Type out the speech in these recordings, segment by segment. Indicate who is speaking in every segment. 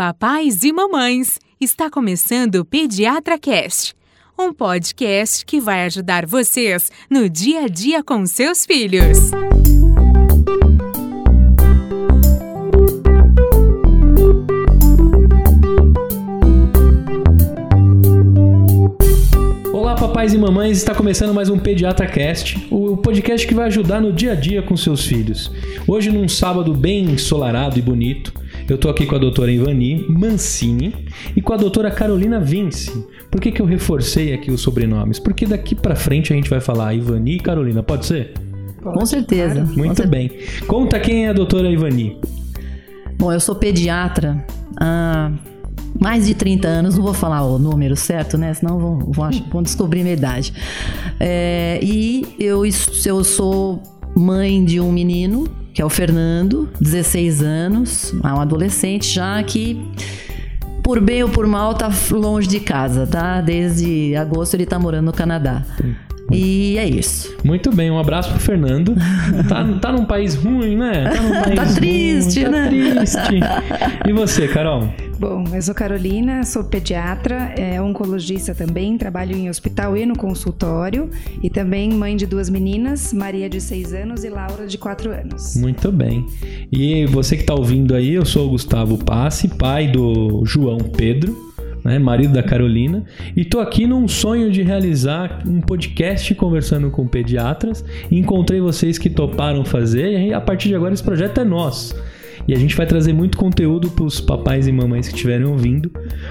Speaker 1: Papais e mamães, está começando o Pediatra Cast, um podcast que vai ajudar vocês no dia a dia com seus filhos.
Speaker 2: Olá, papais e mamães, está começando mais um Pediatra Cast, o podcast que vai ajudar no dia a dia com seus filhos. Hoje, num sábado bem ensolarado e bonito, eu tô aqui com a doutora Ivani Mancini e com a doutora Carolina Vince. Por que, que eu reforcei aqui os sobrenomes? Porque daqui pra frente a gente vai falar Ivani e Carolina, pode ser?
Speaker 3: Com certeza.
Speaker 2: Muito
Speaker 3: Com
Speaker 2: bem. Conta quem é a doutora Ivani.
Speaker 3: Bom, eu sou pediatra há mais de 30 anos, não vou falar o número certo, né? Senão vão, vão, vão descobrir minha idade. É, e eu, eu sou mãe de um menino, que é o Fernando, 16 anos, é um adolescente já que. Por bem ou por mal, tá longe de casa, tá? Desde agosto ele tá morando no Canadá. E é isso.
Speaker 2: Muito bem, um abraço pro Fernando. Tá, tá num país ruim, né? Tá, num país
Speaker 3: Tá
Speaker 2: ruim,
Speaker 3: triste,
Speaker 2: tá
Speaker 3: né?
Speaker 2: triste. E você, Carol?
Speaker 4: Bom, eu sou Carolina, sou pediatra, é, oncologista também, trabalho em hospital e no consultório e também mãe de duas meninas, Maria de 6 anos e Laura de 4 anos.
Speaker 2: Muito bem. E você que está ouvindo aí, eu sou o Gustavo Passe, pai do João Pedro, né, marido da Carolina, e tô aqui num sonho de realizar um podcast conversando com pediatras. Encontrei vocês que toparam fazer, e a partir de agora esse projeto é nosso. E a gente vai trazer muito conteúdo para os papais e mamães que estiverem ouvindo.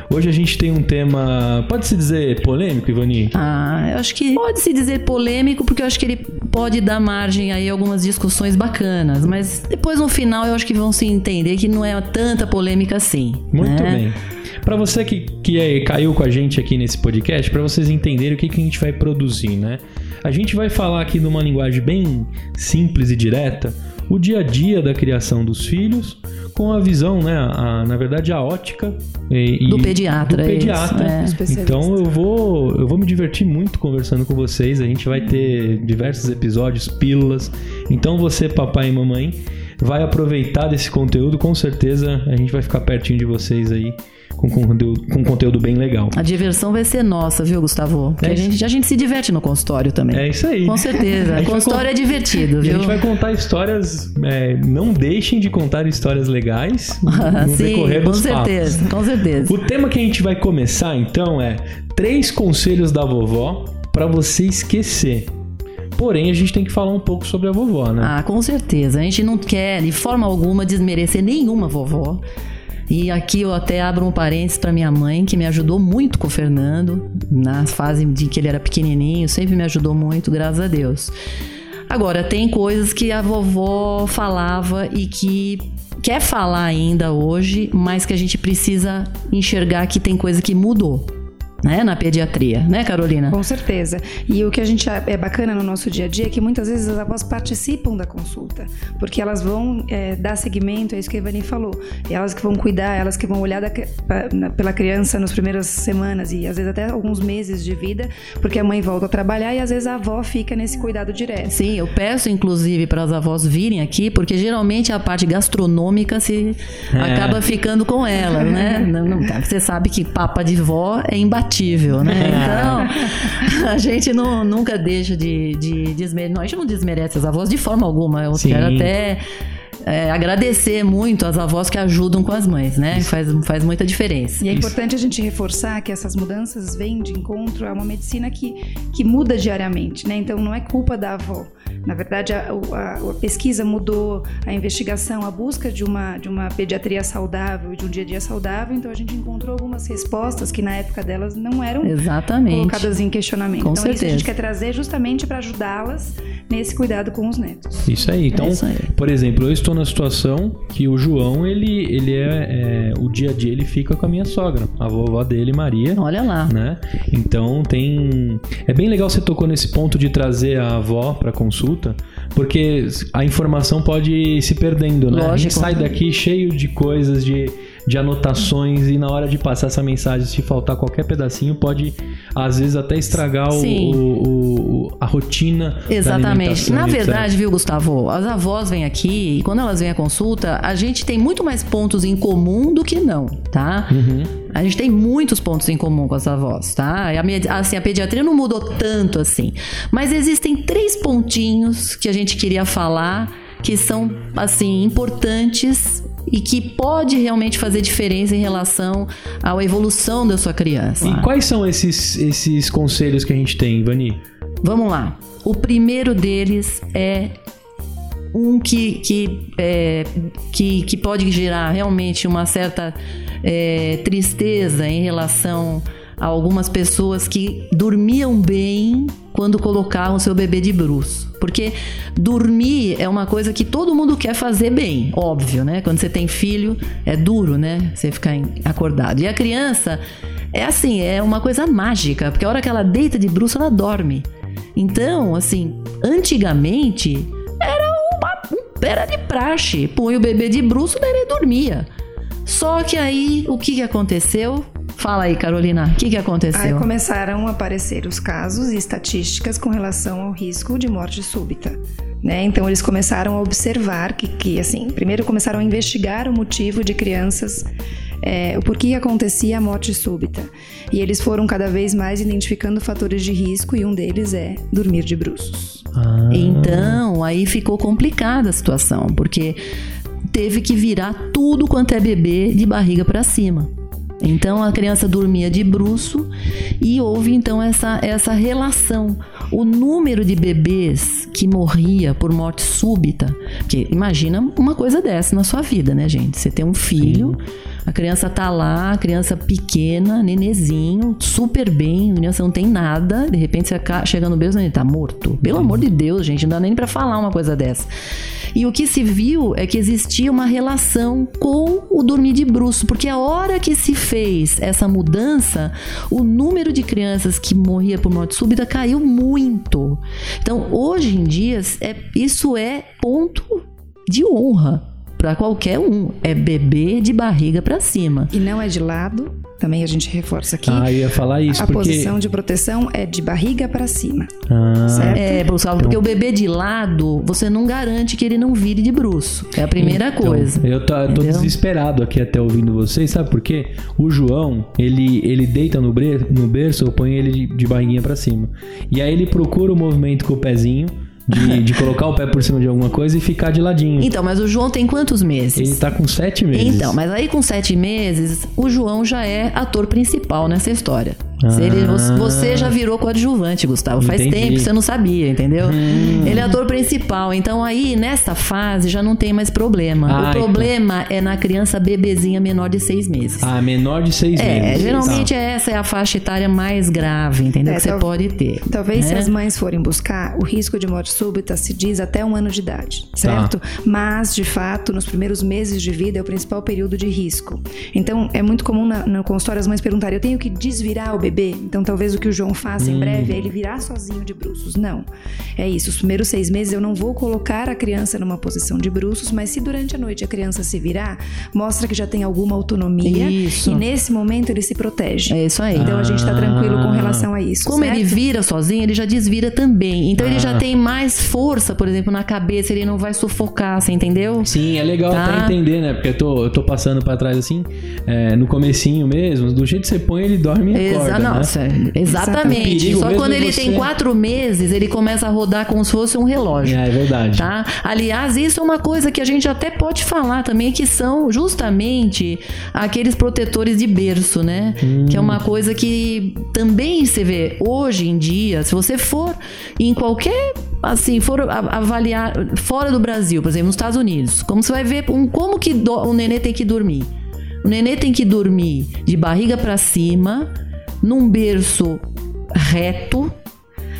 Speaker 2: Hoje a gente tem um tema, pode-se dizer polêmico, Ivani?
Speaker 3: Ah, eu acho que pode se dizer polêmico, porque eu acho que ele pode dar margem aí a algumas discussões bacanas, mas depois no final eu acho que vão se entender que não é tanta polêmica assim.
Speaker 2: Muito
Speaker 3: né?
Speaker 2: bem. Para você que, que é- caiu com a gente aqui nesse podcast, para vocês entenderem o que, que a gente vai produzir, né? A gente vai falar aqui numa linguagem bem simples e direta o dia a dia da criação dos filhos, com a visão, né? A, na verdade, a ótica e, e-
Speaker 3: Do pediatra,
Speaker 2: do
Speaker 3: é isso,
Speaker 2: pediatra.
Speaker 3: é.
Speaker 2: Então eu vou, eu vou me divertir muito conversando com vocês. A gente vai ter diversos episódios, pílulas. Então você, papai e mamãe, vai aproveitar desse conteúdo. Com certeza a gente vai ficar pertinho de vocês aí com conteúdo, com conteúdo bem legal.
Speaker 3: A diversão vai ser nossa, viu, Gustavo?
Speaker 2: É
Speaker 3: a, gente, a gente se diverte no consultório também.
Speaker 2: É isso aí.
Speaker 3: Com certeza. Consultório é divertido,
Speaker 2: E a
Speaker 3: viu?
Speaker 2: gente vai contar histórias. é, não deixem de contar histórias legais no
Speaker 3: Sim,
Speaker 2: decorrer
Speaker 3: com
Speaker 2: dos
Speaker 3: certeza,
Speaker 2: papos.
Speaker 3: com certeza.
Speaker 2: O tema que a gente vai começar então é três conselhos da vovó para você esquecer. Porém, a gente tem que falar um pouco sobre a vovó, né?
Speaker 3: Ah, com certeza. A gente não quer, de forma alguma, desmerecer nenhuma vovó. E aqui eu até abro um parênteses para minha mãe, que me ajudou muito com o Fernando, na fase de que ele era pequenininho, sempre me ajudou muito, graças a Deus. Agora, tem coisas que a vovó falava e que quer falar ainda hoje, mas que a gente precisa enxergar que tem coisa que mudou, né, na pediatria, né, Carolina?
Speaker 4: Com certeza. E o que a gente é bacana no nosso dia a dia é que muitas vezes as avós participam da consulta, porque elas vão é, dar seguimento, é isso que a Ivani falou. Elas que vão cuidar, elas que vão olhar da pela criança nas primeiras semanas e às vezes até alguns meses de vida, porque a mãe volta a trabalhar e às vezes a avó fica nesse cuidado direto.
Speaker 3: Sim, eu peço inclusive para as avós virem aqui, porque geralmente a parte gastronômica se
Speaker 2: É.
Speaker 3: acaba ficando com elas, né? Não- não- você sabe que papa de vó é imbatível, né? Então, a gente não, nunca deixa de, de desmerecer. Não, a gente não desmerece as avós de forma alguma. Eu
Speaker 2: Sim.
Speaker 3: quero até é, agradecer muito as avós que ajudam com as mães, né? Faz, faz muita diferença.
Speaker 4: E é
Speaker 2: Isso.
Speaker 4: importante a gente reforçar que essas mudanças vêm de encontro a uma medicina que, que muda diariamente, né? Então não é culpa da avó. Na verdade, a, a- a pesquisa mudou, a investigação, a busca de uma, de uma pediatria saudável, de um dia a dia saudável. Então a gente encontrou algumas respostas que na época delas não eram
Speaker 3: Exatamente.
Speaker 4: colocadas em questionamento.
Speaker 3: Com
Speaker 4: então isso a
Speaker 3: certeza.
Speaker 4: gente quer trazer justamente para ajudá-las nesse cuidado com os netos.
Speaker 2: Isso aí. Então,
Speaker 3: É isso aí.
Speaker 2: por exemplo, eu estou na situação que o João, ele, ele é, é- O dia a dia ele fica com a minha sogra, a vovó dele, Maria.
Speaker 3: Olha lá.
Speaker 2: né? Então tem é bem legal você tocou nesse ponto de trazer a avó para consulta, porque a informação pode ir se perdendo, né? a gente
Speaker 3: Lógico.
Speaker 2: sai daqui cheio de coisas, de, de anotações e na hora de passar essa mensagem, se faltar qualquer pedacinho, pode às vezes até estragar o, o, o- a rotina.
Speaker 3: Exatamente. Na verdade, viu, Gustavo? As avós vêm aqui e quando elas vêm à consulta, a gente tem muito mais pontos em comum do que não, tá?
Speaker 2: Uhum.
Speaker 3: A gente tem muitos pontos em comum com as avós, tá? A, assim, a pediatria não mudou tanto assim. Mas existem três pontinhos que a gente queria falar que são, assim, importantes e que pode realmente fazer diferença em relação à evolução da sua criança.
Speaker 2: E quais são esses, esses conselhos que a gente tem, Vani?
Speaker 3: Vamos lá. O primeiro deles é um que, que, é, que, que pode gerar realmente uma certa é, tristeza em relação a algumas pessoas que dormiam bem quando colocavam seu bebê de bruço. Porque dormir é uma coisa que todo mundo quer fazer bem, óbvio, né? Quando você tem filho, é duro, né? Você ficar acordado. E a criança é assim, é uma coisa mágica, porque a hora que ela deita de bruço, ela dorme. Então, assim, antigamente era uma era de praxe. Põe o bebê de bruço, daí ele dormia. Só que aí, o que, que aconteceu? Fala aí, Carolina, o que, que aconteceu?
Speaker 4: Aí começaram a aparecer os casos e estatísticas com relação ao risco de morte súbita. Né? Então eles começaram a observar que, que, assim, primeiro começaram a investigar o motivo de crianças, é, o porquê acontecia a morte súbita. E eles foram cada vez mais identificando fatores de risco e um deles é dormir de bruços.
Speaker 3: Ah. Então aí ficou complicada a situação, porque teve que virar tudo quanto é bebê de barriga para cima. Então a criança dormia de bruço e houve então essa, essa relação. O número de bebês que morria por morte súbita, que imagina uma coisa dessa na sua vida, né, gente? Você tem um filho, Sim. A criança tá lá, a criança pequena, nenezinho, super bem, a criança não tem nada, de repente você chega no berço e ele tá morto. Pelo amor de Deus, gente, não dá nem para falar uma coisa dessa. E o que se viu é que existia uma relação com o dormir de bruxo, porque a hora que se fez essa mudança, o número de crianças que morria por morte súbita caiu muito. Então, hoje em dia, é, isso é ponto de honra para qualquer um. É bebê de barriga para cima.
Speaker 4: E não é de lado, também a gente reforça aqui.
Speaker 2: Ah, ia falar isso.
Speaker 4: A
Speaker 2: porque...
Speaker 4: posição de proteção é de barriga para cima.
Speaker 3: Ah, certo? É, porque então... o bebê de lado, você não garante que ele não vire de bruxo. É a primeira então, coisa.
Speaker 2: Eu tô, tô desesperado aqui até ouvindo vocês, sabe por quê? O João, ele, ele deita no, bre... no berço, eu ponho ele de, de barriguinha para cima. E aí ele procura o movimento com o pezinho de, de colocar o pé por cima de alguma coisa e ficar de ladinho.
Speaker 3: Então, mas o João tem quantos meses?
Speaker 2: Ele tá com sete meses.
Speaker 3: Então, mas aí com sete meses, o João já é ator principal nessa história. Ah. Ele, você já virou coadjuvante, Gustavo. Faz Entendi. tempo que você não sabia, entendeu? Hum. Ele é ator principal. Então aí, nessa fase, já não tem mais problema. Ah, o então. problema então. é na criança bebezinha menor de seis meses.
Speaker 2: Ah, menor de seis
Speaker 3: é,
Speaker 2: meses.
Speaker 3: Geralmente tá. essa é a faixa etária mais grave, entendeu? É, que você pode ter.
Speaker 4: Talvez né? se as mães forem buscar, o risco de morte súbita se diz até um ano de idade, certo? Tá. Mas, de fato, nos primeiros meses de vida é o principal período de risco. Então, é muito comum na, no consultório as mães perguntarem: eu tenho que desvirar o bebê? Bebê. Então, talvez o que o João faça hum. em breve é ele virar sozinho de bruços. Não. É isso. Os primeiros seis meses eu não vou colocar a criança numa posição de bruços, mas se durante a noite a criança se virar, mostra que já tem alguma autonomia. Isso. E nesse momento ele se protege.
Speaker 3: É isso aí.
Speaker 4: Então a gente tá tranquilo com relação a isso.
Speaker 3: Como
Speaker 4: certo?
Speaker 3: ele vira sozinho, ele já desvira também. Então ah. ele já ah. tem mais força, por exemplo, na cabeça, ele não vai sufocar, você entendeu?
Speaker 2: Sim, é legal tá? até entender, né? Porque eu tô, eu tô passando para trás assim, é, no comecinho mesmo, do jeito que você põe, ele dorme e acorda, Nossa,
Speaker 3: né? exatamente. Só quando ele você... tem quatro meses, ele começa a rodar como se fosse um relógio.
Speaker 2: É, é verdade.
Speaker 3: Tá? Aliás, isso é uma coisa que a gente até pode falar também, que são justamente aqueles protetores de berço, né? Hum. Que é uma coisa que também você vê hoje em dia, se você for em qualquer assim, for avaliar fora do Brasil, por exemplo, nos Estados Unidos, como você vai ver um, como que do, o nenê tem que dormir. O nenê tem que dormir de barriga para cima, num berço reto,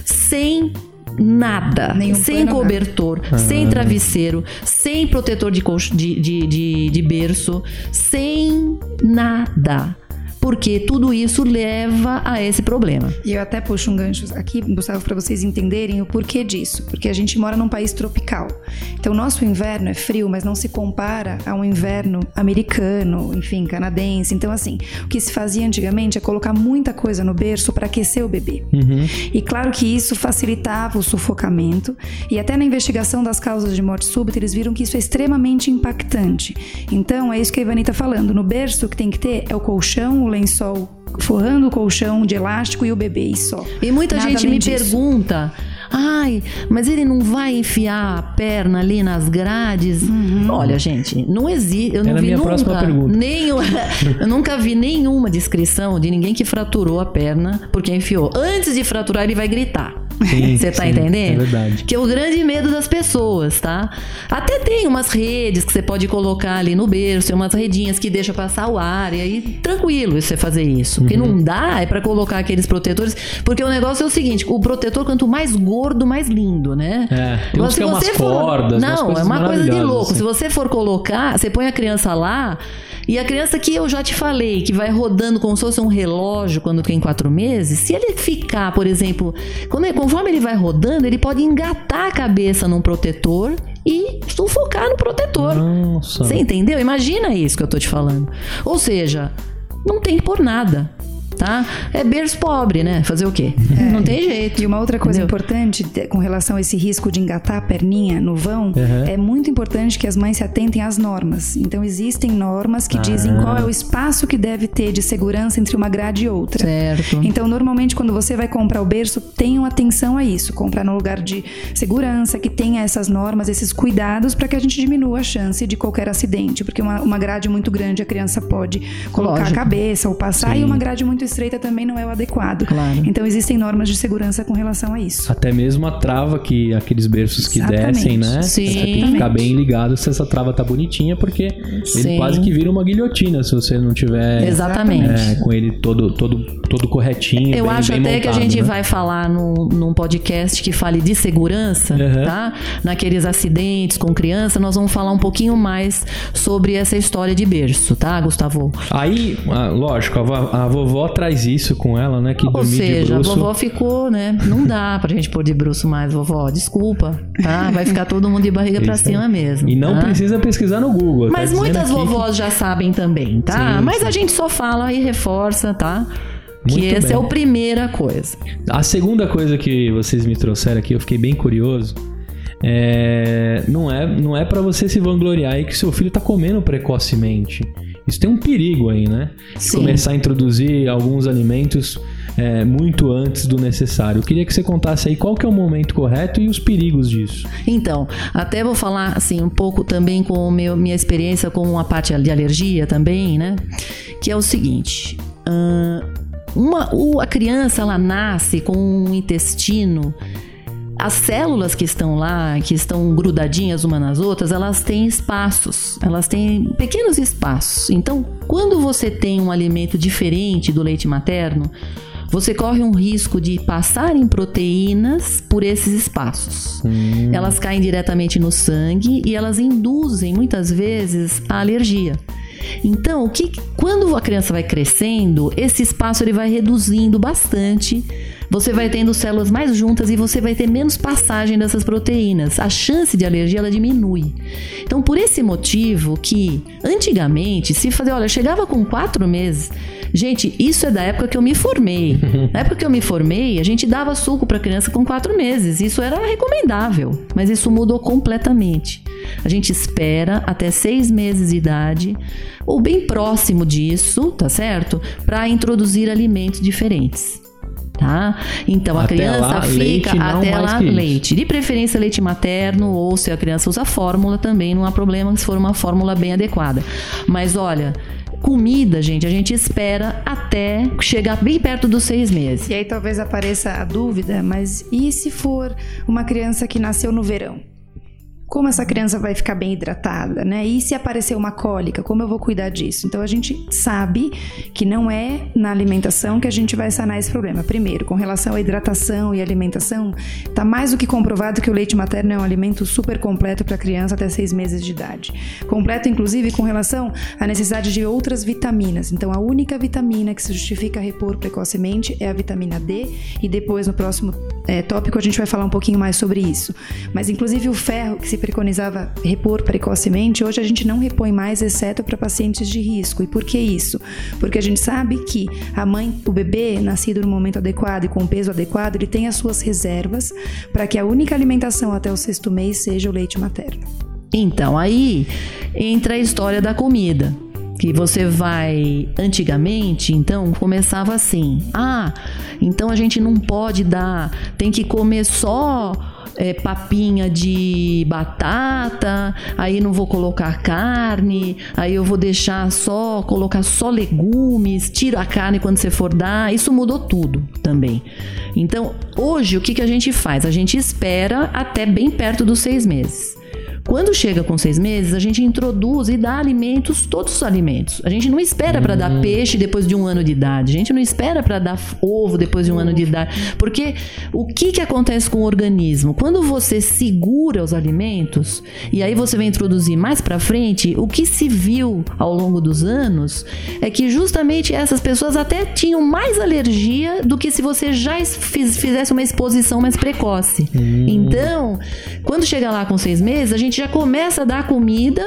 Speaker 3: sem nada, Nenhum sem cobertor, ah. sem travesseiro, sem protetor de, de, de, de, de berço, sem nada. Porque tudo isso leva a esse problema.
Speaker 4: E eu até puxo um gancho aqui, Gustavo, para vocês entenderem o porquê disso. Porque a gente mora num país tropical. Então, nosso inverno é frio, mas não se compara a um inverno americano, enfim, canadense. Então, assim, o que se fazia antigamente é colocar muita coisa no berço para aquecer o bebê.
Speaker 2: Uhum.
Speaker 4: E claro que isso facilitava o sufocamento. E até na investigação das causas de morte súbita, eles viram que isso é extremamente impactante. Então, é isso que a Ivani está falando. No berço, o que tem que ter é o colchão, o lençol forrando o colchão de elástico e o bebê e só.
Speaker 3: E muita
Speaker 4: Nada
Speaker 3: gente me
Speaker 4: disso.
Speaker 3: pergunta. Ai, mas ele não vai enfiar a perna ali nas grades? Olha, gente, não existe. Eu não
Speaker 2: Era
Speaker 3: vi
Speaker 2: minha
Speaker 3: nunca.
Speaker 2: próxima pergunta.
Speaker 3: Nenhum, eu nunca vi nenhuma descrição de ninguém que fraturou a perna porque enfiou. Antes de fraturar, ele vai gritar. Você tá
Speaker 2: sim,
Speaker 3: entendendo?
Speaker 2: é verdade.
Speaker 3: Que é o grande medo das pessoas, tá? Até tem umas redes que você pode colocar ali no berço, umas redinhas que deixa passar o ar, e aí tranquilo você fazer isso. O que
Speaker 2: Uhum.
Speaker 3: não dá é pra colocar aqueles protetores, porque o negócio é o seguinte, o protetor quanto mais gordo, mais lindo, né?
Speaker 2: É, tem é
Speaker 3: se
Speaker 2: umas
Speaker 3: você for-
Speaker 2: cordas,
Speaker 3: Não, é uma coisa de louco.
Speaker 2: assim.
Speaker 3: Se você for colocar, você põe a criança lá, e a criança que eu já te falei, que vai rodando como se fosse um relógio quando tem quatro meses, se ele ficar, por exemplo, quando ele- conforme ele vai rodando, ele pode engatar a cabeça num protetor e sufocar no protetor.
Speaker 2: Nossa.
Speaker 3: Você entendeu? Imagina isso que eu tô te falando. Ou seja, não tem por nada. Tá? É berço pobre, né? Fazer o quê? Não tem jeito.
Speaker 4: E uma outra coisa
Speaker 3: Entendeu?
Speaker 4: importante com relação a esse risco de engatar a perninha no vão,
Speaker 2: Uhum.
Speaker 4: é muito importante que as mães se atentem às normas. Então existem normas que dizem
Speaker 2: Ah.
Speaker 4: qual é o espaço que deve ter de segurança entre uma grade e outra.
Speaker 3: Certo.
Speaker 4: Então, normalmente, quando você vai comprar o berço, tenham atenção a isso. Comprar no lugar de segurança, que tenha essas normas, esses cuidados, para que a gente diminua a chance de qualquer acidente. Porque uma, uma grade muito grande, a criança pode colocar
Speaker 3: Lógico.
Speaker 4: a cabeça ou passar,
Speaker 2: Sim.
Speaker 4: e uma grade muito estreita também não é o adequado.
Speaker 3: Claro.
Speaker 4: Então, existem normas de segurança com relação a isso.
Speaker 2: Até mesmo a trava que aqueles berços que
Speaker 4: Exatamente.
Speaker 2: descem, né?
Speaker 3: Sim.
Speaker 2: Você tem que ficar bem ligado se essa trava tá bonitinha, porque ele
Speaker 3: Sim.
Speaker 2: quase que vira uma guilhotina se você não tiver
Speaker 3: Exatamente.
Speaker 2: é, com ele todo, todo, todo corretinho.
Speaker 3: Eu
Speaker 2: bem-
Speaker 3: acho
Speaker 2: bem
Speaker 3: até que a
Speaker 2: montado,
Speaker 3: gente
Speaker 2: né?
Speaker 3: vai falar num, num podcast que fale de segurança,
Speaker 2: Uhum.
Speaker 3: tá? Naqueles acidentes com criança, nós vamos falar um pouquinho mais sobre essa história de berço, tá, Gustavo?
Speaker 2: Aí, ah, lógico, a, a vovó traz isso com ela, né? Que
Speaker 3: Ou seja, a
Speaker 2: bruxo.
Speaker 3: vovó ficou, né? Não dá pra gente pôr de bruxo mais, vovó. Desculpa, tá? Vai ficar todo mundo de barriga pra cima mesmo.
Speaker 2: E não
Speaker 3: tá?
Speaker 2: precisa pesquisar no Google. tá
Speaker 3: Mas
Speaker 2: dizendo
Speaker 3: muitas
Speaker 2: aqui que-
Speaker 3: vovós já sabem também, tá?
Speaker 2: Sim,
Speaker 3: Mas
Speaker 2: sim.
Speaker 3: a gente só fala e reforça, tá? Que
Speaker 2: Muito
Speaker 3: essa
Speaker 2: bem.
Speaker 3: é a primeira coisa.
Speaker 2: A segunda coisa que vocês me trouxeram aqui, eu fiquei bem curioso. É, não é, não é para você se vangloriar aí que seu filho tá comendo precocemente. Isso tem um perigo aí, né? De. Começar a introduzir alguns alimentos é, muito antes do necessário. Eu queria que você contasse aí qual que é o momento correto e os perigos disso.
Speaker 3: Então, até vou falar assim um pouco também com meu, minha experiência com a parte de alergia também, né? Que é o seguinte: uma, a criança ela nasce com um intestino. As células que estão lá, que estão grudadinhas umas nas outras, elas têm espaços, elas têm pequenos espaços. Então, quando você tem um alimento diferente do leite materno, você corre um risco de passarem proteínas por esses espaços. Elas caem diretamente no sangue e elas induzem muitas vezes a alergia. Então, o que, quando a criança vai crescendo, esse espaço ele vai reduzindo bastante. Você vai tendo células mais juntas e você vai ter menos passagem dessas proteínas. A chance de alergia ela diminui. Então, por esse motivo que antigamente se fazia, olha, eu chegava com quatro meses. Gente, isso é da época que eu me formei. Na época que eu me formei, a gente dava suco para criança com quatro meses. Isso era recomendável, mas isso mudou completamente. A gente espera até seis meses de idade, ou bem próximo disso, tá certo? Para introduzir alimentos diferentes. Tá? Então a
Speaker 2: Até
Speaker 3: criança
Speaker 2: lá,
Speaker 3: fica
Speaker 2: leite,
Speaker 3: até lá leite. De preferência leite materno, ou se a criança usa fórmula também, não há problema se for uma fórmula bem adequada. Mas olha, comida, gente, a gente espera até chegar bem perto dos seis meses.
Speaker 4: E aí talvez apareça a dúvida, mas e se for uma criança que nasceu no verão? Como essa criança vai ficar bem hidratada, né? E se aparecer uma cólica, como eu vou cuidar disso? Então a gente sabe que não é na alimentação que a gente vai sanar esse problema. Primeiro, com relação à hidratação e alimentação, tá mais do que comprovado que o leite materno é um alimento super completo para criança até seis meses de idade. Completo, inclusive, com relação à necessidade de outras vitaminas. Então a única vitamina que se justifica repor precocemente é a vitamina D e depois no próximo é, tópico a gente vai falar um pouquinho mais sobre isso. Mas inclusive o ferro que se preconizava repor precocemente, hoje a gente não repõe mais, exceto para pacientes de risco. E por que isso? Porque a gente sabe que a mãe, o bebê, nascido no momento adequado e com o peso adequado, ele tem as suas reservas para que a única alimentação até o sexto mês seja o leite materno.
Speaker 3: Então, aí entra a história da comida que você vai antigamente, então começava assim: ah, então a gente não pode dar, tem que comer só é, papinha de batata, aí não vou colocar carne, aí eu vou deixar só, colocar só legumes, tira a carne quando você for dar. Isso mudou tudo também. Então, hoje, o que, que a gente faz? A gente espera até bem perto dos seis meses. Quando chega com seis meses, a gente introduz e dá alimentos, todos os alimentos. A gente não espera para dar hum. peixe depois de um ano de idade. A gente não espera para dar ovo depois de um ano de idade. Porque o que, que acontece com o organismo? Quando você segura os alimentos e aí você vai introduzir mais para frente, o que se viu ao longo dos anos é que justamente essas pessoas até tinham mais alergia do que se você já fizesse uma exposição mais precoce. Hum. Então, quando chega lá com seis meses, a gente já começa a dar comida,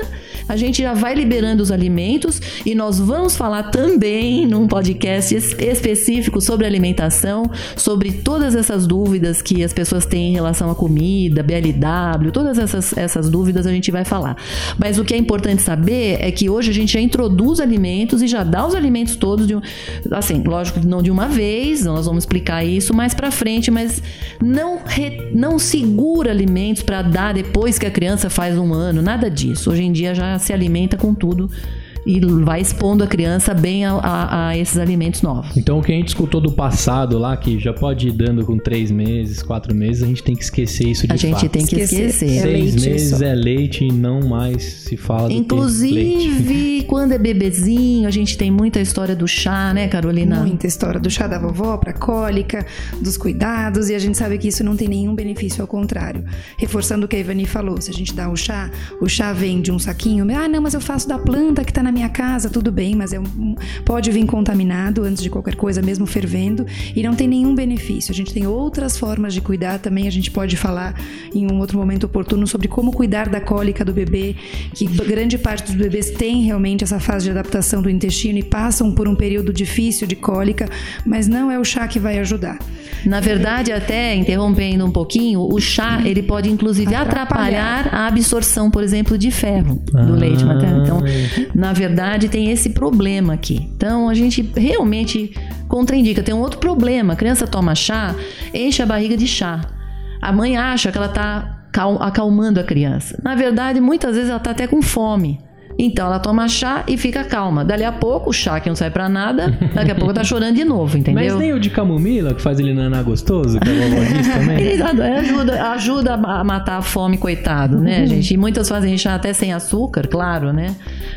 Speaker 3: a gente já vai liberando os alimentos e nós vamos falar também num podcast específico sobre alimentação, sobre todas essas dúvidas que as pessoas têm em relação à comida, BLW, todas essas, essas dúvidas a gente vai falar. Mas o que é importante saber é que hoje a gente já introduz alimentos e já dá os alimentos todos de um, assim, lógico que não de uma vez, nós vamos explicar isso mais para frente, mas não re, não segura alimentos para dar depois que a criança faz faz um ano, nada disso. Hoje em dia já se alimenta com tudo e vai expondo a criança bem a, a, a, esses alimentos novos.
Speaker 2: Então, o que a gente escutou do passado lá, que já pode ir dando com três meses, quatro meses, a gente tem que esquecer isso de
Speaker 3: A gente
Speaker 2: fato.
Speaker 3: tem que esquecer. esquecer.
Speaker 2: É Seis meses só. é leite e não mais se fala do
Speaker 3: Inclusive, quando é bebezinho, a gente tem muita história do chá, né, Carolina?
Speaker 4: Muita história do chá da vovó para cólica, dos cuidados, e a gente sabe que isso não tem nenhum benefício, ao contrário. Reforçando o que a Ivani falou, se a gente dá o chá, o chá vem de um saquinho, ah, não, mas eu faço da planta que tá na minha casa, tudo bem, mas é um, pode vir contaminado antes de qualquer coisa, mesmo fervendo, e não tem nenhum benefício. A gente tem outras formas de cuidar também, a gente pode falar em um outro momento oportuno sobre como cuidar da cólica do bebê, que grande parte dos bebês tem realmente essa fase de adaptação do intestino e passam por um período difícil de cólica, mas não é o chá que vai ajudar.
Speaker 3: Na verdade, até interrompendo um pouquinho, o chá ele pode inclusive atrapalhar, atrapalhar a absorção, por exemplo, de ferro do ah. leite materno. Então, na verdade, tem esse problema aqui. Então, a gente realmente contraindica. Tem um outro problema: a criança toma chá, enche a barriga de chá. A mãe acha que ela está acalmando a criança. Na verdade, muitas vezes ela está até com fome. Então ela toma chá e fica calma. Dali a pouco, o chá que não sai pra nada, daqui a pouco tá chorando de novo, entendeu?
Speaker 2: Mas nem o de camomila, que faz ele nanar gostoso, que disse também. Ele
Speaker 3: ajuda, ajuda a matar a fome, coitado, né, uhum. gente? E muitas fazem chá até sem açúcar, claro, né?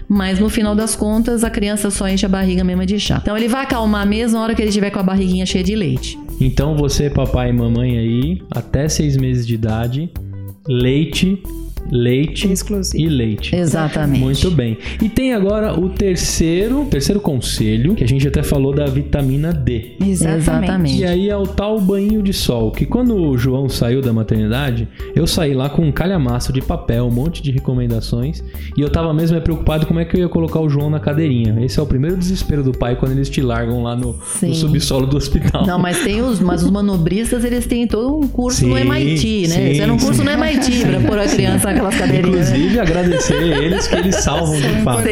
Speaker 3: Mas no final das contas, a criança só enche a barriga mesmo de chá. Então ele vai acalmar mesmo na hora que ele estiver com a barriguinha cheia de leite.
Speaker 2: Então você, papai e mamãe aí, até seis meses de idade, leite leite Exclusivo. e leite.
Speaker 3: Exatamente.
Speaker 2: Muito bem. E tem agora o terceiro, terceiro conselho, que a gente até falou da vitamina D.
Speaker 3: Exatamente.
Speaker 2: E aí é o tal banho de sol, que quando o João saiu da maternidade, eu saí lá com um calhamaço de papel, um monte de recomendações, e eu tava mesmo preocupado como é que eu ia colocar o João na cadeirinha. Esse é o primeiro desespero do pai quando eles te largam lá no, no subsolo do hospital.
Speaker 3: Não, mas tem os, mas os manobristas, eles têm todo um curso sim, no MIT, né? Sim, um curso sim. no MIT para pôr a criança naquelas cadeirinhas.
Speaker 2: Inclusive, agradecer a eles que eles salvam de fato.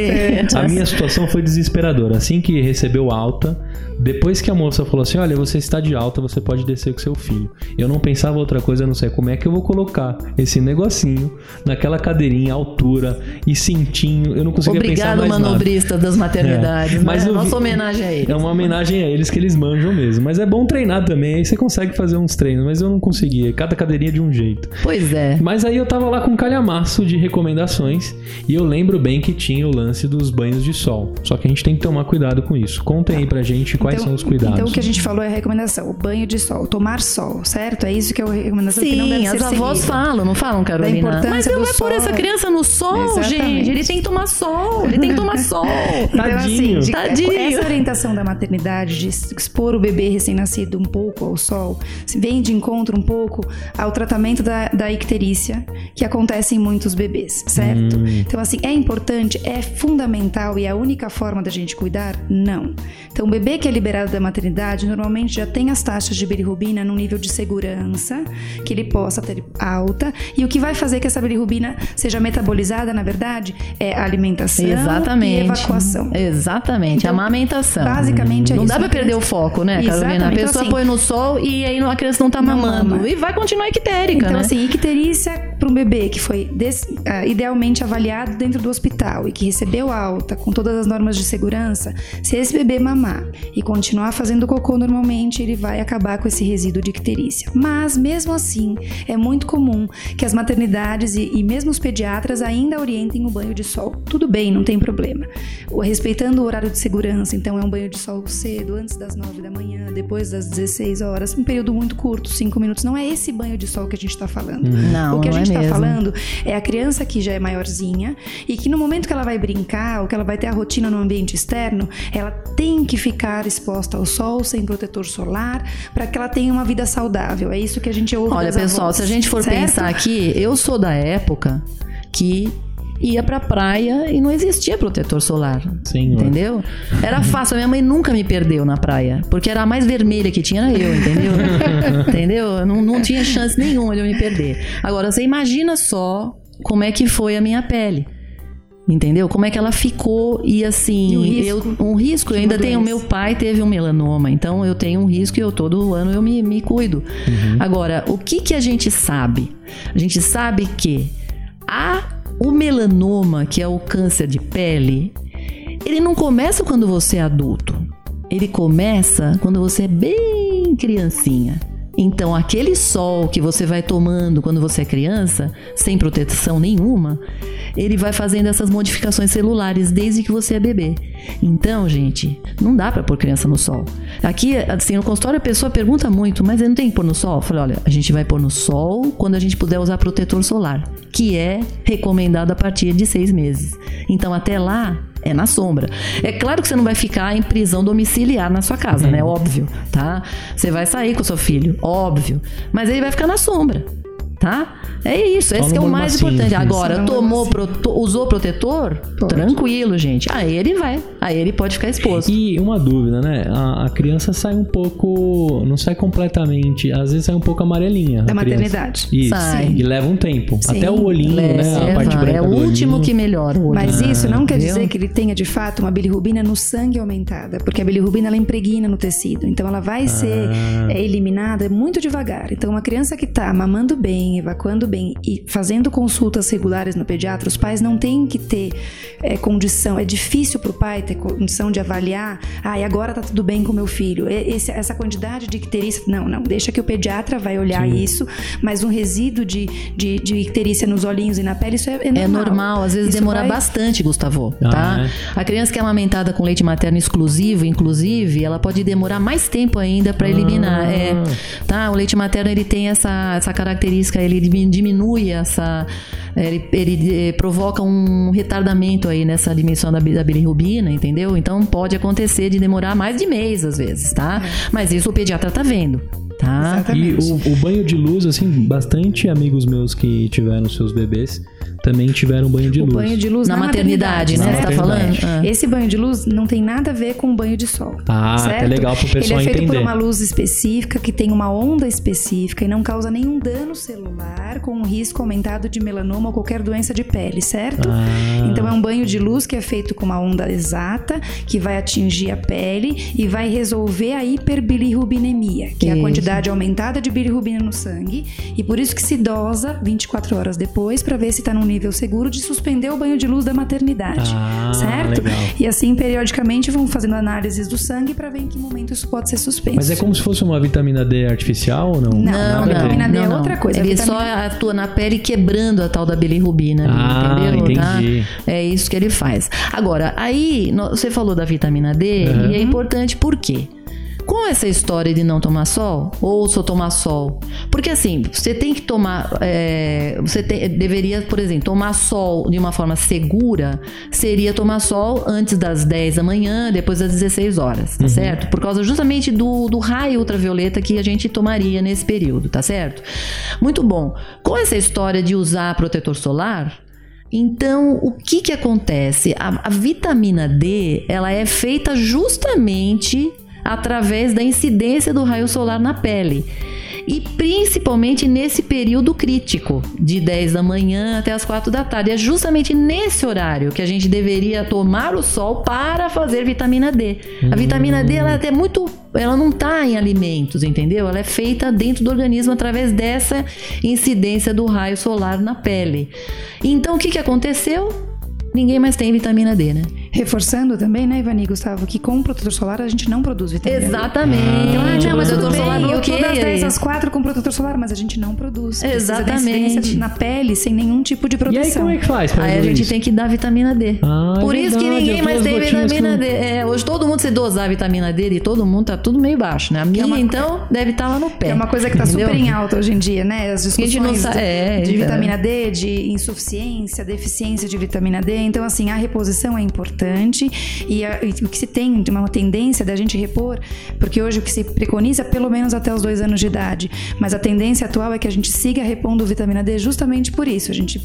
Speaker 2: A minha situação foi desesperadora. Assim que recebeu alta, Depois que a moça falou assim: Olha, você está de alta, você pode descer com seu filho. Eu não pensava outra coisa, eu não sei como é que eu vou colocar esse negocinho naquela cadeirinha, altura e cintinho. Eu não conseguia
Speaker 3: Obrigado,
Speaker 2: pensar mais
Speaker 3: manobrista das maternidades.
Speaker 2: É, mas
Speaker 3: né?
Speaker 2: eu
Speaker 3: Nossa homenagem a eles.
Speaker 2: É uma homenagem a eles que eles manjam mesmo. Mas é bom treinar também, aí você consegue fazer uns treinos, mas eu não conseguia. Cada cadeirinha de um jeito.
Speaker 3: Pois é.
Speaker 2: Mas aí eu tava lá com um calhamaço de recomendações e eu lembro bem que tinha o lance dos banhos de sol. Só que a gente tem que tomar cuidado com isso. Contem aí pra gente quais
Speaker 4: Então-
Speaker 2: são os cuidados.
Speaker 4: Então, o que a gente falou é a recomendação: o banho de sol, tomar sol, certo? É isso que é a recomendação que não deve
Speaker 3: Sim,
Speaker 4: ser
Speaker 3: as avós
Speaker 4: seguida.
Speaker 3: falam, não falam, Carolina? Mas ele vai pôr
Speaker 4: sol.
Speaker 3: essa criança no sol,
Speaker 4: Exatamente.
Speaker 3: gente. Ele tem que tomar sol. Ele tem que tomar sol.
Speaker 4: Então,
Speaker 2: Tadinho.
Speaker 4: assim, de-
Speaker 3: Tadinho.
Speaker 4: essa orientação da maternidade, de expor o bebê recém-nascido um pouco ao sol, vem de encontro um pouco ao tratamento da, da icterícia, que acontece em muitos bebês, certo? Então, assim, é importante, é fundamental e é a única forma da gente cuidar? Não. Então, o bebê que é liberado da maternidade, normalmente já tem as taxas de bilirrubina num nível de segurança, que ele possa ter alta, e o que vai fazer que essa bilirrubina seja metabolizada, na verdade, é alimentação
Speaker 3: Exatamente.
Speaker 4: e evacuação.
Speaker 3: Exatamente,
Speaker 4: Então,
Speaker 3: amamentação.
Speaker 4: basicamente é
Speaker 3: Não
Speaker 4: isso.
Speaker 3: dá pra perder o foco, né, Carolina? A
Speaker 4: Exatamente.
Speaker 3: pessoa
Speaker 4: Então, assim,
Speaker 3: põe no sol e aí a criança não tá
Speaker 4: não
Speaker 3: mamando.
Speaker 4: mama.
Speaker 3: E vai continuar ictérica,
Speaker 4: Então,
Speaker 3: né?
Speaker 4: assim, icterícia para um bebê que foi des- ah, idealmente avaliado dentro do hospital e que recebeu alta com todas as normas de segurança, se esse bebê mamar e continuar fazendo cocô normalmente, ele vai acabar com esse resíduo de icterícia. Mas, mesmo assim, é muito comum que as maternidades e, e mesmo os pediatras ainda orientem o banho de sol. Tudo bem, não tem problema. O- Respeitando o horário de segurança, então é um banho de sol cedo, antes das 9 da manhã, depois das 16 horas, um período muito curto, 5 minutos. Não é esse banho de sol que a gente está falando.
Speaker 3: Não,
Speaker 4: o que a
Speaker 3: não é
Speaker 4: gente está falando é a criança que já é maiorzinha e que no momento que ela vai brincar ou que ela vai ter a rotina no ambiente externo, ela tem que ficar exposta ao sol sem protetor solar para que ela tenha uma vida saudável. É isso que a gente ouve
Speaker 3: Olha, pessoal,
Speaker 4: avós,
Speaker 3: se a gente for
Speaker 4: certo?
Speaker 3: pensar aqui, eu sou da época que ia pra praia e não existia protetor solar.
Speaker 2: Senhor.
Speaker 3: Entendeu? Era fácil. A minha mãe nunca me perdeu na praia. Porque era a mais vermelha que tinha, era eu, entendeu? entendeu? Não, não tinha chance nenhuma de eu me perder. Agora, você imagina só como é que foi a minha pele. Entendeu? Como é que ela ficou e assim,
Speaker 4: E o risco
Speaker 3: eu, um risco, eu ainda
Speaker 4: uma
Speaker 3: tenho,
Speaker 4: doença.
Speaker 3: meu pai teve um melanoma, então eu tenho um risco e eu todo ano eu me, me cuido. Agora, o que que a gente sabe? A gente sabe que a, o melanoma, que é o câncer de pele, ele não começa quando você é adulto. Ele começa quando você é bem criancinha. Então, aquele sol que você vai tomando quando você é criança, sem proteção nenhuma, ele vai fazendo essas modificações celulares desde que você é bebê. Então, gente, não dá pra pôr criança no sol. Aqui, assim, no consultório a pessoa pergunta muito, mas não tem que pôr no sol? Eu falei, olha, a gente vai pôr no sol quando a gente puder usar protetor solar, que é recomendado a partir de seis meses. Então, até lá, é na sombra. É claro que você não vai ficar em prisão domiciliar na sua casa, né? Óbvio, tá? Você vai sair com o seu filho, óbvio. Mas ele vai ficar na sombra, tá? É isso, esse é o mais importante.
Speaker 2: Só
Speaker 3: Agora, tomou, proto- usou protetor?
Speaker 4: Pode.
Speaker 3: Tranquilo, gente. Aí ele vai. Aí ele pode ficar exposto.
Speaker 2: E uma dúvida, né? A, a criança sai um pouco. Não sai completamente. Às vezes sai um pouco amarelinha.
Speaker 4: Da maternidade.
Speaker 2: Isso.
Speaker 3: Sai.
Speaker 2: E leva um tempo.
Speaker 4: Sim.
Speaker 2: Até o olhinho, né? A parte
Speaker 3: Leva,
Speaker 2: branca
Speaker 3: é o último
Speaker 2: olhinho.
Speaker 3: que melhora o olho.
Speaker 4: Mas isso não quer
Speaker 3: viu?
Speaker 4: dizer que ele tenha de fato uma bilirrubina no sangue aumentada, porque a bilirrubina ela impregna no tecido, então ela vai ser
Speaker 2: Ah.
Speaker 4: é, eliminada muito devagar. Então uma criança que está mamando bem, evacuando bem e fazendo consultas regulares no pediatra, os pais não têm que ter é, condição. É difícil para o pai ter condição de avaliar. Ah, e agora tá tudo bem com meu filho. Esse- essa quantidade de icterícia, não, não. Deixa que o pediatra vai olhar isso. Mas um resíduo de, de, de icterícia nos olhinhos e na pele, isso é, é normal.
Speaker 3: É normal, às vezes
Speaker 4: Isso
Speaker 3: demora
Speaker 4: vai-
Speaker 3: bastante, Gustavo,
Speaker 2: Ah,
Speaker 3: tá?
Speaker 2: é?
Speaker 3: A criança que é amamentada com leite materno exclusivo, inclusive, ela pode demorar mais tempo ainda para eliminar.
Speaker 2: Ah.
Speaker 3: É, tá? O leite materno ele tem essa, essa característica, ele dimi- diminui essa, ele, ele, eh, provoca um retardamento aí nessa dimensão da, da bilirrubina, entendeu? Então pode acontecer de demorar mais de mês às vezes, tá? Mas isso o pediatra tá vendo, tá?
Speaker 2: E
Speaker 4: Exatamente.
Speaker 2: o, o banho de luz, assim, bastante amigos meus que tiveram seus bebês também tiveram banho de
Speaker 4: o
Speaker 2: luz.
Speaker 4: banho de luz
Speaker 3: Na
Speaker 4: na,
Speaker 3: maternidade, né?
Speaker 2: Na
Speaker 3: Você tá
Speaker 2: maternidade.
Speaker 3: falando? Ah.
Speaker 4: Esse banho de luz não tem nada a ver com banho de sol.
Speaker 2: Ah,
Speaker 4: certo?
Speaker 2: até legal pro pessoal
Speaker 4: Ele é feito
Speaker 2: entender.
Speaker 4: por uma luz específica que tem uma onda específica e não causa nenhum dano celular com um risco aumentado de melanoma ou qualquer doença de pele, certo?
Speaker 2: Ah.
Speaker 4: Então é um banho de luz que é feito com uma onda exata que vai atingir a pele e vai resolver a hiperbilirrubinemia, que é a
Speaker 3: Isso.
Speaker 4: quantidade aumentada de bilirrubina no sangue e por isso que se dosa 24 horas depois para ver se está num nível seguro de suspender o banho de luz da maternidade,
Speaker 2: Ah,
Speaker 4: certo?
Speaker 2: legal.
Speaker 4: E assim periodicamente vão fazendo análises do sangue para ver em que momento isso pode ser suspenso.
Speaker 2: Mas é como se fosse uma vitamina D artificial ou não?
Speaker 4: Não,
Speaker 2: Nada a
Speaker 4: vitamina D é outra coisa.
Speaker 3: Ele
Speaker 4: vitamina-
Speaker 3: só atua na pele quebrando a tal da bilirrubina,
Speaker 2: Ah,
Speaker 3: entendeu? Tá?
Speaker 2: entendi.
Speaker 3: É isso que ele faz. Agora, aí você falou da vitamina D
Speaker 2: Uhum.
Speaker 3: e é importante por quê? Com essa história de não tomar sol, ou só tomar sol. Porque assim, você tem que tomar. é, você te- deveria, por exemplo, tomar sol de uma forma segura seria tomar sol antes das 10 da manhã, depois das 16 horas, tá certo? Por causa justamente do, do raio ultravioleta que a gente tomaria nesse período, tá certo? Muito bom. Com essa história de usar protetor solar, então, o que que acontece? A, a vitamina D, ela é feita justamente através da incidência do raio solar na pele. E principalmente nesse período crítico, de 10 da manhã até as 4 da tarde. É justamente nesse horário que a gente deveria tomar o sol para fazer vitamina D. A vitamina D, ela é até muito. Ela não está em alimentos, entendeu? Ela é feita dentro do organismo através dessa incidência do raio solar na pele. Então, o que, que aconteceu? Ninguém mais tem vitamina D, né?
Speaker 4: Reforçando também, né, Ivani e Gustavo, que com o protetor solar a gente não produz vitamina D.
Speaker 3: Exatamente.
Speaker 4: Então, ah, não, mas tudo bem,
Speaker 3: solar
Speaker 4: eu tô
Speaker 3: bloqueia
Speaker 4: das 10
Speaker 3: isso.
Speaker 4: às 4 com protetor solar, mas a gente não produz.
Speaker 3: Exatamente.
Speaker 4: na pele, sem nenhum tipo de
Speaker 2: E aí,
Speaker 4: proteção.
Speaker 2: como é que faz
Speaker 3: Aí a gente
Speaker 2: isso?
Speaker 3: tem que dar vitamina D.
Speaker 2: Ah, é
Speaker 3: Por isso que
Speaker 2: verdade,
Speaker 3: ninguém
Speaker 2: as
Speaker 3: mais tem vitamina
Speaker 2: que-
Speaker 3: D. É, hoje todo mundo se dosar a vitamina D de todo mundo, tá tudo meio baixo, né? A minha,
Speaker 4: uma-
Speaker 3: então, deve estar lá no pé.
Speaker 4: É uma coisa que tá
Speaker 3: entendeu?
Speaker 4: super em alta hoje em dia, né? As discussões
Speaker 3: não sa-
Speaker 4: de,
Speaker 3: é,
Speaker 4: de
Speaker 3: então.
Speaker 4: vitamina D, de insuficiência, deficiência de vitamina D. Então, assim, a reposição é importante e, a- e o que se tem de uma tendência da gente repor, porque hoje o que se preconiza é pelo menos até os dois anos de idade, mas a tendência atual é que a gente siga repondo vitamina D justamente por isso. A gente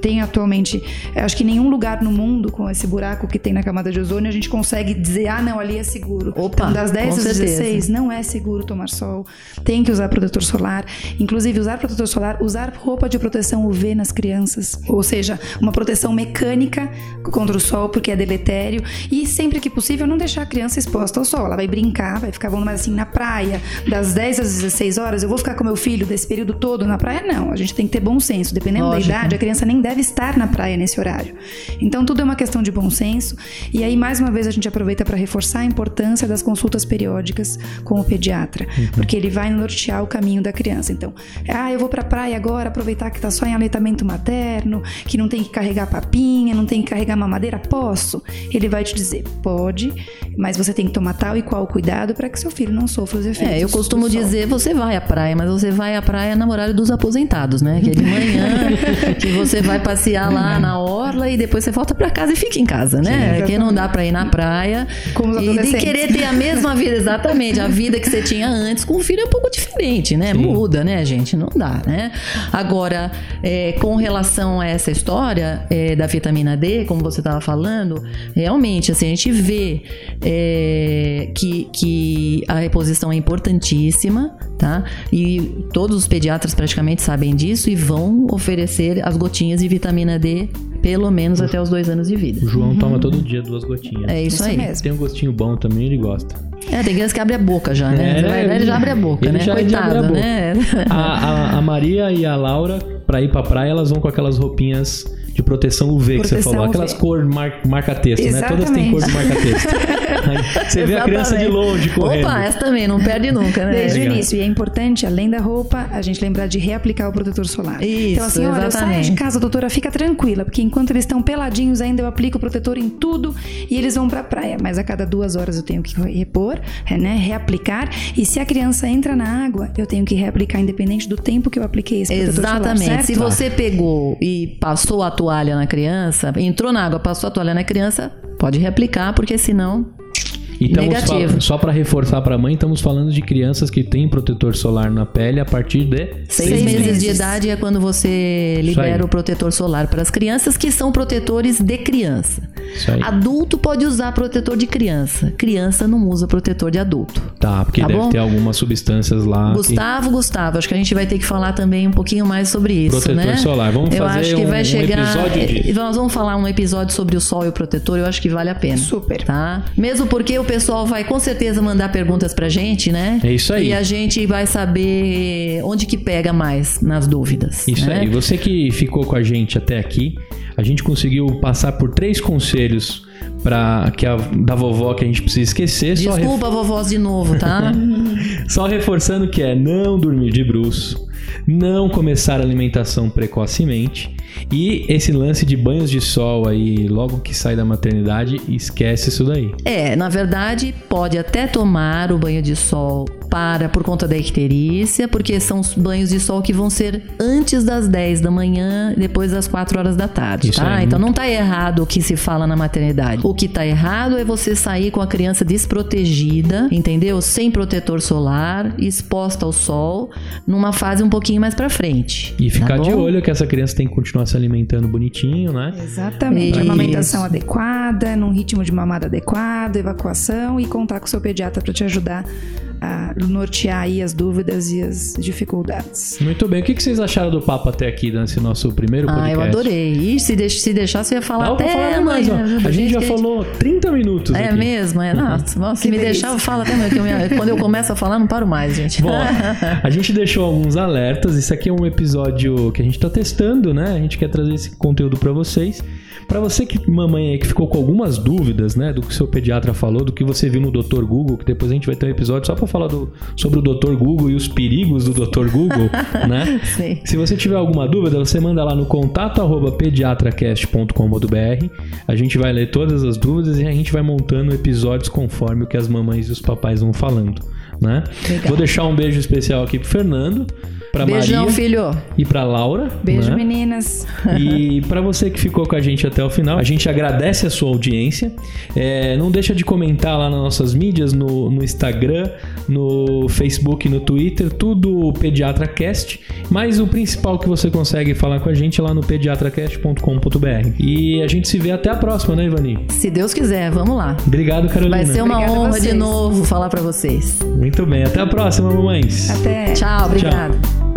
Speaker 4: tem atualmente, acho que nenhum lugar no mundo com esse buraco que tem na camada de ozônio a gente consegue dizer, ah, não, ali é seguro.
Speaker 3: Opa,
Speaker 4: então, das 10
Speaker 3: com
Speaker 4: às
Speaker 3: certeza.
Speaker 4: 16 não é seguro tomar sol, tem que usar protetor solar, inclusive usar protetor solar, usar roupa de proteção UV nas crianças, ou seja, uma proteção mecânica contra o sol, porque é deletério, e sempre que possível não deixar a criança exposta ao sol, ela vai brincar, vai ficar, vamos mais assim, na praia, das 10 às 16 horas, eu vou ficar com meu filho desse período todo na praia? Não, a gente tem que ter bom senso, dependendo
Speaker 3: Lógico.
Speaker 4: da idade, a criança nem deve estar na praia nesse horário. Então tudo é uma questão de bom senso, e aí mais uma vez a gente aproveita para reforçar a importância das consultas periódicas com o pediatra, porque ele vai nortear o caminho da criança. Então, ah, eu vou para a praia agora, aproveitar que tá só em aleitamento materno, que não tem que carregar papinha, não tem que carregar mamadeira, posso? Ele vai te dizer, pode, mas você tem que tomar tal e qual cuidado para que seu filho não sofra os efeitos.
Speaker 3: É, eu costumo dizer, você vai à praia, mas você vai à praia no horário dos aposentados, né? Que é de manhã, que você vai passear lá na orla e depois você volta pra casa e fica em casa, né?
Speaker 4: Sim,
Speaker 3: que não dá pra ir na praia
Speaker 4: Os
Speaker 3: e de
Speaker 4: adolescentes.
Speaker 3: querer ter a mesma vida, exatamente, a vida que você tinha antes com o filho é um pouco diferente, né? Muda, né, gente? Não dá, né? Agora, é, com relação a essa história é, da vitamina D, como você estava falando, realmente, assim, a gente vê é, que, que a reposição é importantíssima, tá? E todos os pediatras praticamente sabem disso e vão oferecer as gotinhas de vitamina D pelo menos até os dois anos de vida.
Speaker 2: O João toma todo dia duas gotinhas.
Speaker 3: É isso,
Speaker 4: Isso
Speaker 3: aí.
Speaker 4: mesmo.
Speaker 2: Tem um gostinho bom também, ele gosta.
Speaker 3: É, tem criança que abre a boca já, né?
Speaker 2: É,
Speaker 3: vai, ele já abre a boca,
Speaker 2: ele
Speaker 3: né?
Speaker 2: já- abre a
Speaker 3: Coitado,
Speaker 2: boca.
Speaker 3: né?
Speaker 2: A, a- a Maria e a Laura, pra ir pra praia, elas vão com aquelas roupinhas de proteção UV que você falou.
Speaker 4: UV.
Speaker 2: Aquelas cor mar, marca-texto, né? Todas têm cor de marca-texto. Você vê a criança de
Speaker 3: Exatamente.
Speaker 2: longe correndo.
Speaker 3: Opa, essa também, não perde nunca, né?
Speaker 4: Desde o início. E é importante, além da roupa, a gente lembrar de reaplicar o protetor solar.
Speaker 3: Isso,
Speaker 4: então, assim, olha, eu saio
Speaker 3: exatamente.
Speaker 4: de casa, doutora, fica tranquila, porque enquanto eles estão peladinhos, ainda eu aplico o protetor em tudo e eles vão pra praia. Mas a cada duas horas eu tenho que repor, né? Reaplicar. E se a criança entra na água, eu tenho que reaplicar, independente do tempo que eu apliquei esse protetor
Speaker 3: Exatamente.
Speaker 4: solar.
Speaker 3: Se
Speaker 4: certo?
Speaker 3: você pegou e passou a toalha na criança, entrou na água, passou a toalha na criança, pode reaplicar, porque senão
Speaker 2: E estamos
Speaker 3: Negativo.
Speaker 2: só para reforçar para a mãe, estamos falando de crianças que têm protetor solar na pele a partir de
Speaker 3: Seis,
Speaker 4: Seis
Speaker 3: meses,
Speaker 4: meses.
Speaker 3: de idade é quando você libera o protetor solar para as crianças que são protetores de criança. Adulto pode usar protetor de criança. Criança não usa protetor de adulto.
Speaker 2: Tá, porque
Speaker 3: Tá
Speaker 2: deve
Speaker 3: bom?
Speaker 2: ter algumas substâncias lá. que-
Speaker 3: Gustavo, Gustavo, acho que a gente vai ter que falar também um pouquinho mais sobre isso,
Speaker 2: Protetor
Speaker 3: né?
Speaker 2: solar. Vamos
Speaker 3: eu
Speaker 2: fazer
Speaker 3: acho que
Speaker 2: um-
Speaker 3: vai
Speaker 2: um
Speaker 3: chegar.
Speaker 2: episódio disso.
Speaker 3: eh, Nós vamos falar um episódio sobre o sol e o protetor. Eu acho que vale a pena.
Speaker 4: Super.
Speaker 3: Tá? Mesmo porque o pessoal vai com certeza mandar perguntas pra gente, né?
Speaker 2: É isso aí.
Speaker 3: E a gente vai saber onde que pega mais nas dúvidas.
Speaker 2: Isso
Speaker 3: né?
Speaker 2: aí. Você que ficou com a gente até aqui, a gente conseguiu passar por três conselhos para que a, da vovó que a gente precisa esquecer. Só, ref-
Speaker 3: Desculpa, vovós, de novo, tá?
Speaker 2: só reforçando que é não dormir de bruço, não começar a alimentação precocemente e esse lance de banhos de sol aí logo que sai da maternidade, esquece isso daí.
Speaker 3: É, na verdade, pode até tomar o banho de sol para por conta da icterícia, porque são os banhos de sol que vão ser antes das 10 da manhã, depois das 4 horas da tarde,
Speaker 2: Isso
Speaker 3: tá?
Speaker 2: aí.
Speaker 3: Então não tá errado o que se fala na maternidade. O que tá errado é você sair com a criança desprotegida, entendeu? Sem protetor solar, exposta ao sol, numa fase um pouquinho mais pra frente.
Speaker 2: E ficar
Speaker 3: tá
Speaker 2: de olho que essa criança tem que continuar se alimentando bonitinho, né?
Speaker 4: Exatamente.
Speaker 3: Isso.
Speaker 4: Amamentação adequada, num ritmo de mamada adequado, evacuação e contar com o seu pediatra para te ajudar a nortear aí as dúvidas e as dificuldades.
Speaker 2: Muito bem. O que vocês acharam do papo até aqui, nesse nosso primeiro podcast?
Speaker 3: Ah, eu adorei. Ih, se, deix- se deixar, você ia falar até
Speaker 2: falar mais, A gente já falou 30 minutos
Speaker 3: É
Speaker 2: aqui.
Speaker 3: mesmo, é. Nossa, nossa, se me
Speaker 4: delícia.
Speaker 3: deixar, eu falo até amanhã. que eu me- Quando eu começo a falar, não paro mais, gente.
Speaker 2: Bom, a gente deixou alguns alertas. Isso aqui é um episódio que a gente tá testando, né? A gente quer trazer esse conteúdo pra vocês. Pra você que mamãe aí que ficou com algumas dúvidas, né, do que o seu pediatra falou, do que você viu no Dr. Google, que depois a gente vai ter um episódio só pra falar do, sobre o Dr. Google e os perigos do Dr. Google, né?
Speaker 3: Sim.
Speaker 2: Se você tiver alguma dúvida, você manda lá no contato arroba pediatracast.com.br. A gente vai ler todas as dúvidas e a gente vai montando episódios conforme o que as mamães e os papais vão falando, né?
Speaker 3: Legal.
Speaker 2: Vou deixar um beijo especial aqui pro Fernando, pra
Speaker 3: Beijão,
Speaker 2: Maria
Speaker 3: filho.
Speaker 2: e pra Laura.
Speaker 4: Beijo,
Speaker 2: né?
Speaker 4: meninas.
Speaker 2: E para você que ficou com a gente até o final, a gente agradece a sua audiência. É, não deixa de comentar lá nas nossas mídias, no, no Instagram, no Facebook, no Twitter, tudo PediatraCast. Mas o principal que você consegue falar com a gente é lá no pediatracast.com.br. E a gente se vê até a próxima, né, Ivani?
Speaker 3: Se Deus quiser, vamos lá.
Speaker 2: Obrigado, Carolina.
Speaker 3: Vai ser uma
Speaker 4: Obrigada a
Speaker 3: honra de novo falar pra vocês.
Speaker 2: Muito bem, até a próxima, mamães.
Speaker 4: Até.
Speaker 3: Tchau, obrigado.